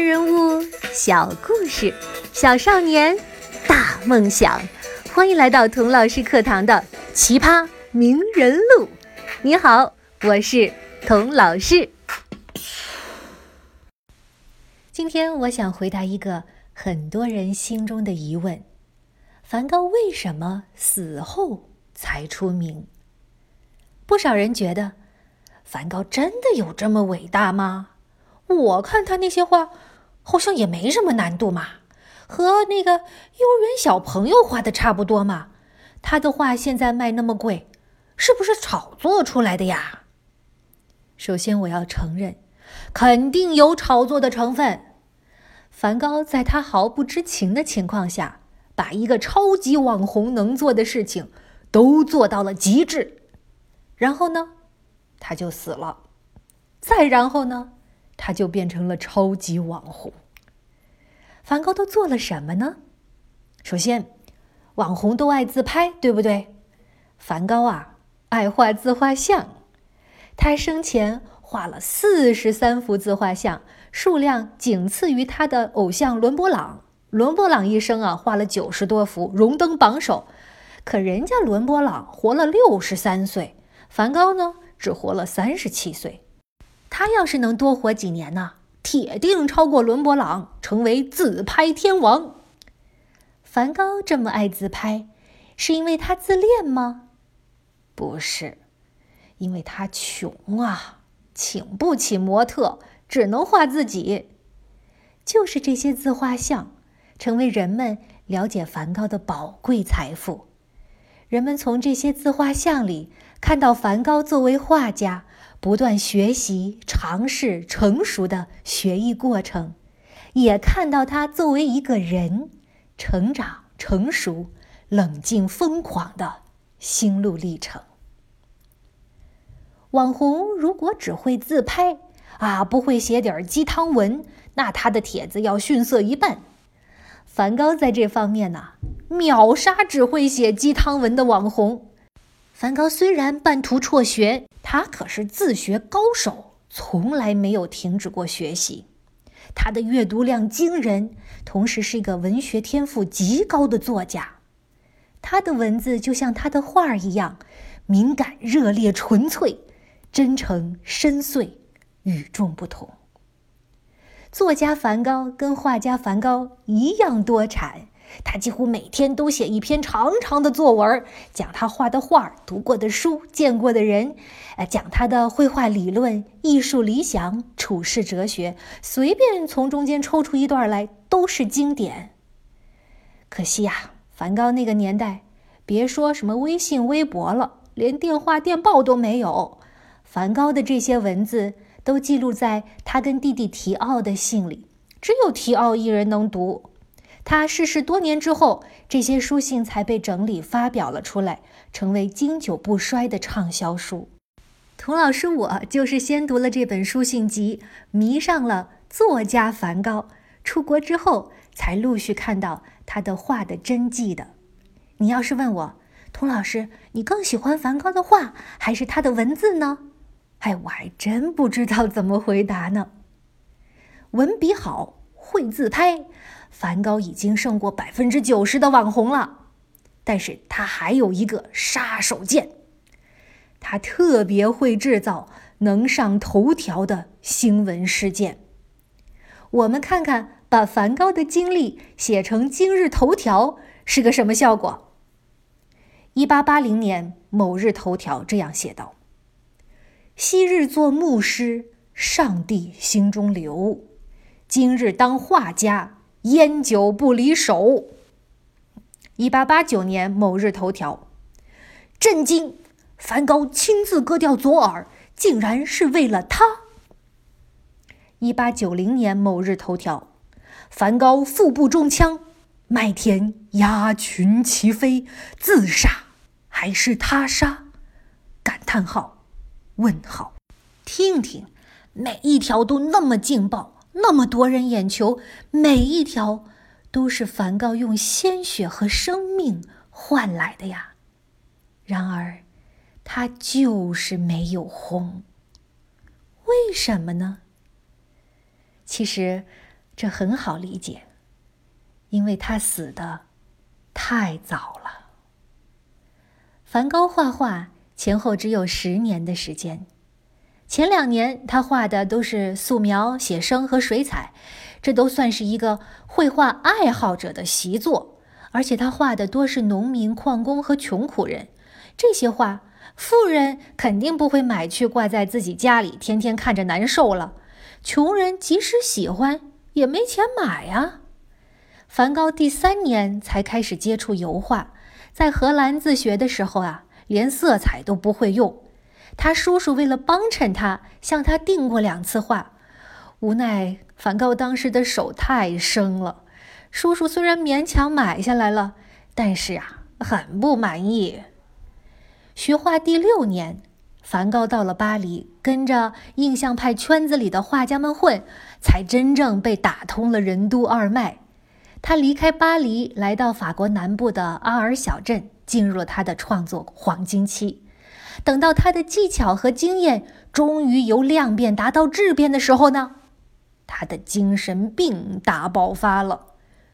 人物，小故事，小少年，大梦想。欢迎来到童老师课堂的《奇葩名人录》。你好，我是童老师。今天我想回答一个很多人心中的疑问：梵高为什么死后才出名？不少人觉得，梵高真的有这么伟大吗？我看他那些画，好像也没什么难度嘛，和那个幼儿园小朋友画的差不多嘛。他的画现在卖那么贵，是不是炒作出来的呀？首先，我要承认，肯定有炒作的成分。梵高在他毫不知情的情况下，把一个超级网红能做的事情都做到了极致，然后呢，他就死了。再然后呢？他就变成了超级网红。梵高都做了什么呢？首先，网红都爱自拍，对不对？梵高啊，爱画自画像。他生前画了四十三幅自画像，数量仅次于他的偶像伦勃朗。伦勃朗一生啊，画了九十多幅，荣登榜首。可人家伦勃朗活了六十三岁，梵高呢，只活了三十七岁。他要是能多活几年呢，铁定超过伦勃朗，成为自拍天王。梵高这么爱自拍，是因为他自恋吗？不是，因为他穷啊，请不起模特，只能画自己。就是这些自画像，成为人们了解梵高的宝贵财富。人们从这些自画像里看到梵高作为画家。不断学习、尝试、成熟的学艺过程，也看到他作为一个人成长、成熟、冷静、疯狂的心路历程。网红如果只会自拍啊，不会写点鸡汤文，那他的帖子要逊色一半。梵高在这方面呢，秒杀只会写鸡汤文的网红。梵高虽然半途辍学。他可是自学高手，从来没有停止过学习。他的阅读量惊人，同时是一个文学天赋极高的作家。他的文字就像他的画儿一样，敏感、热烈、纯粹、真诚、深邃、与众不同。作家梵高跟画家梵高一样多产。他几乎每天都写一篇长长的作文，讲他画的画、读过的书、见过的人，呃，讲他的绘画理论、艺术理想、处世哲学，随便从中间抽出一段来都是经典。可惜呀，梵高那个年代，别说什么微信、微博了，连电话、电报都没有。梵高的这些文字都记录在他跟弟弟提奥的信里，只有提奥一人能读。他逝世多年之后，这些书信才被整理发表了出来，成为经久不衰的畅销书。童老师，我就是先读了这本书信集，迷上了作家梵高。出国之后，才陆续看到他的画的真迹的。你要是问我，童老师，你更喜欢梵高的画还是他的文字呢？哎，我还真不知道怎么回答呢。文笔好，会自拍。梵高已经胜过百分之九十的网红了，但是他还有一个杀手锏，他特别会制造能上头条的新闻事件。我们看看，把梵高的经历写成今日头条是个什么效果？一八八零年某日头条这样写道：“昔日做牧师，上帝心中留；今日当画家。”烟酒不离手。一八八九年某日头条，震惊！梵高亲自割掉左耳，竟然是为了他。一八九零年某日头条，梵高腹部中枪，麦田鸭群齐飞，自杀还是他杀？感叹号，问号。听听，每一条都那么劲爆。那么夺人眼球，每一条都是梵高用鲜血和生命换来的呀。然而，他就是没有红。为什么呢？其实，这很好理解，因为他死的太早了。梵高画画前后只有十年的时间，前两年他画的都是素描、写生和水彩，这都算是一个绘画爱好者的习作。而且他画的多是农民、矿工和穷苦人，这些画富人肯定不会买去挂在自己家里，天天看着难受了。穷人即使喜欢，也没钱买呀。梵高第三年才开始接触油画，在荷兰自学的时候啊，连色彩都不会用。他叔叔为了帮衬他，向他订过两次画，无奈梵高当时的手太生了。叔叔虽然勉强买下来了，但是啊，很不满意。学画第六年，梵高到了巴黎，跟着印象派圈子里的画家们混，才真正被打通了任督二脉。他离开巴黎，来到法国南部的阿尔小镇，进入了他的创作黄金期。等到他的技巧和经验终于由量变达到质变的时候呢，他的精神病大爆发了。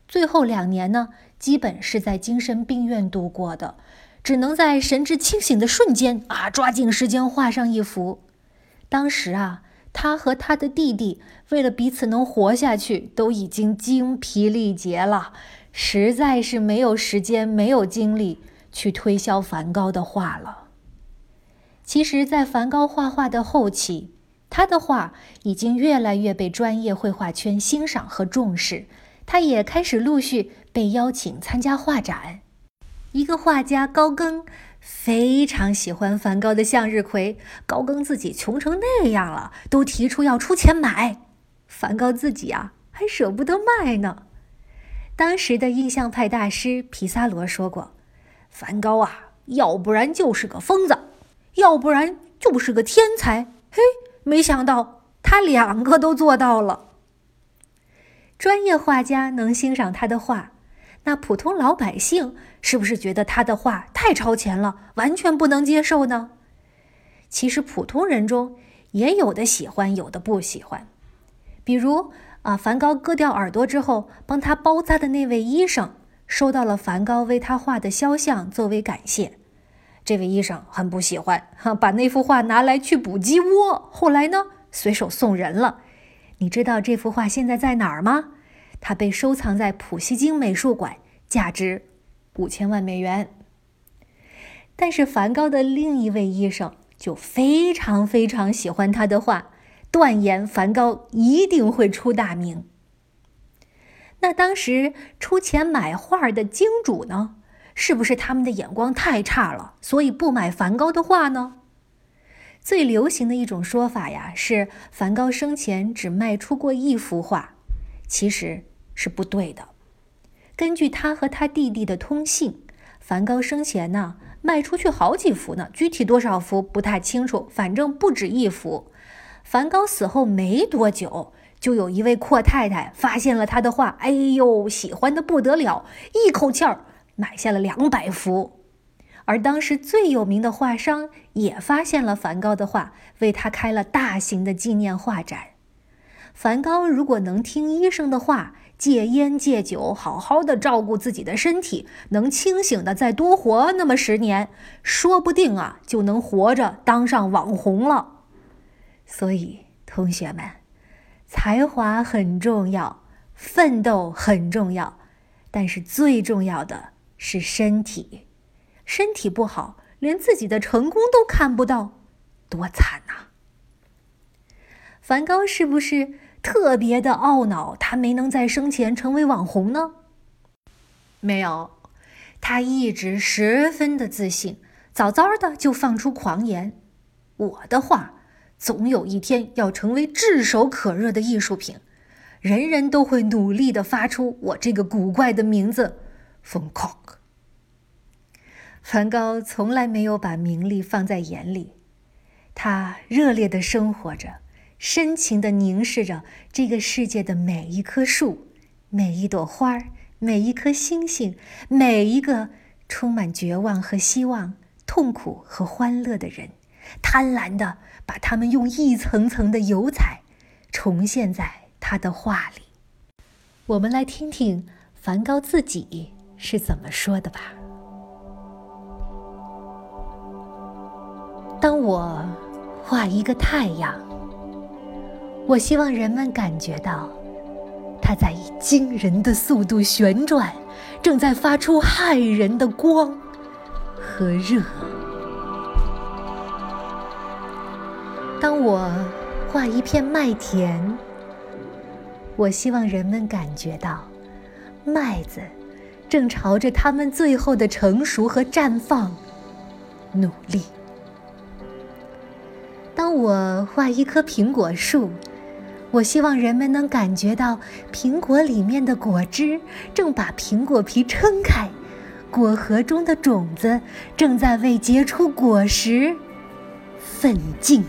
最后两年呢，基本是在精神病院度过的，只能在神志清醒的瞬间啊，抓紧时间画上一幅。当时啊，他和他的弟弟为了彼此能活下去，都已经精疲力竭了，实在是没有时间、没有精力去推销梵高的画了。其实，在梵高画画的后期，他的画已经越来越被专业绘画圈欣赏和重视。他也开始陆续被邀请参加画展。一个画家高更非常喜欢梵高的向日葵，高更自己穷成那样了，都提出要出钱买。梵高自己啊，还舍不得卖呢。当时的印象派大师皮萨罗说过：“梵高啊，要不然就是个疯子，要不然就是个天才。”嘿，没想到他两个都做到了。专业画家能欣赏他的画，那普通老百姓是不是觉得他的画太超前了，完全不能接受呢？其实普通人中也有的喜欢，有的不喜欢。比如啊，梵高割掉耳朵之后，帮他包扎的那位医生，收到了梵高为他画的肖像作为感谢。这位医生很不喜欢，哈，把那幅画拿来去补鸡窝。后来呢，随手送人了。你知道这幅画现在在哪儿吗？它被收藏在普希金美术馆，价值五千万美元。但是梵高的另一位医生就非常非常喜欢他的画，断言梵高一定会出大名。那当时出钱买画的金主呢？是不是他们的眼光太差了，所以不买梵高的画呢？最流行的一种说法呀，是梵高生前只卖出过一幅画，其实是不对的。根据他和他弟弟的通信，梵高生前呢卖出去好几幅呢，具体多少幅不太清楚，反正不止一幅。梵高死后没多久，就有一位阔太太发现了他的画，哎呦，喜欢的不得了，一口气儿买下了两百幅。而当时最有名的画商也发现了梵高的画，为他开了大型的纪念画展。梵高如果能听医生的话，戒烟戒酒，好好的照顾自己的身体，能清醒的再多活那么十年，说不定啊就能活着当上网红了。所以，同学们，才华很重要，奋斗很重要，但是最重要的是身体。身体不好，连自己的成功都看不到，多惨呐！梵高是不是特别的懊恼，他没能在生前成为网红呢？没有，他一直十分的自信，早早的就放出狂言：“我的画总有一天要成为炙手可热的艺术品，人人都会努力的发出我这个古怪的名字，von k o 梵高从来没有把名利放在眼里，他热烈的生活着，深情的凝视着这个世界的每一棵树、每一朵花儿、每一颗星星、每一个充满绝望和希望、痛苦和欢乐的人，贪婪的把他们用一层层的油彩重现在他的画里。我们来听听梵高自己是怎么说的吧。当我画一个太阳，我希望人们感觉到它在以惊人的速度旋转，正在发出骇人的光和热。当我画一片麦田，我希望人们感觉到麦子正朝着它们最后的成熟和绽放努力。当我画一棵苹果树，我希望人们能感觉到苹果里面的果汁正把苹果皮撑开，果核中的种子正在为结出果实奋进。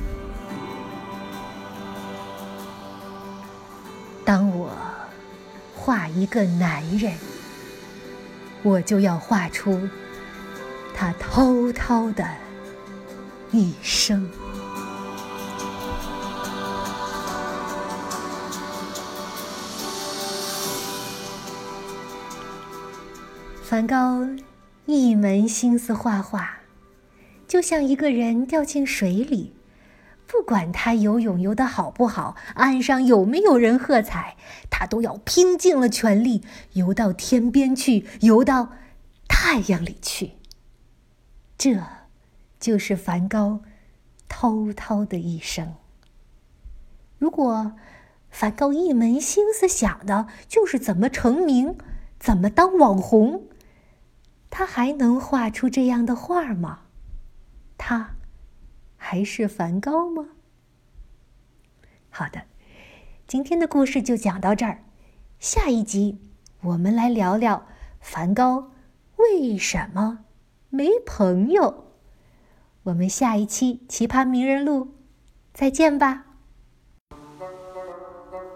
当我画一个男人，我就要画出他滔滔的一生。梵高一门心思画画，就像一个人掉进水里，不管他游泳游得好不好，岸上有没有人喝彩，他都要拼尽了全力游到天边去，游到太阳里去。这，就是梵高滔滔的一生。如果梵高一门心思想的就是怎么成名，怎么当网红。他还能画出这样的画吗？他还是梵高吗？好的，今天的故事就讲到这儿。下一集我们来聊聊梵高为什么没朋友。我们下一期《奇葩名人录》再见吧。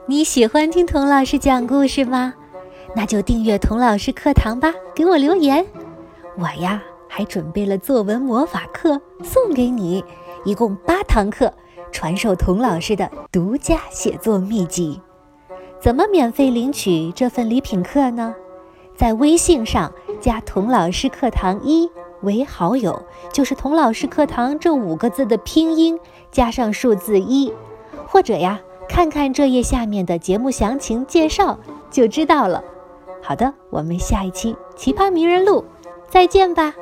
你喜欢听童老师讲故事吗？那就订阅童老师课堂吧，给我留言。我呀，还准备了作文魔法课送给你，一共八堂课，传授童老师的独家写作秘籍。怎么免费领取这份礼品课呢？在微信上加“童老师课堂一”为好友，就是“童老师课堂”这五个字的拼音加上数字一，或者呀，看看这页下面的节目详情介绍就知道了。好的，我们下一期《奇葩名人录》。再见吧。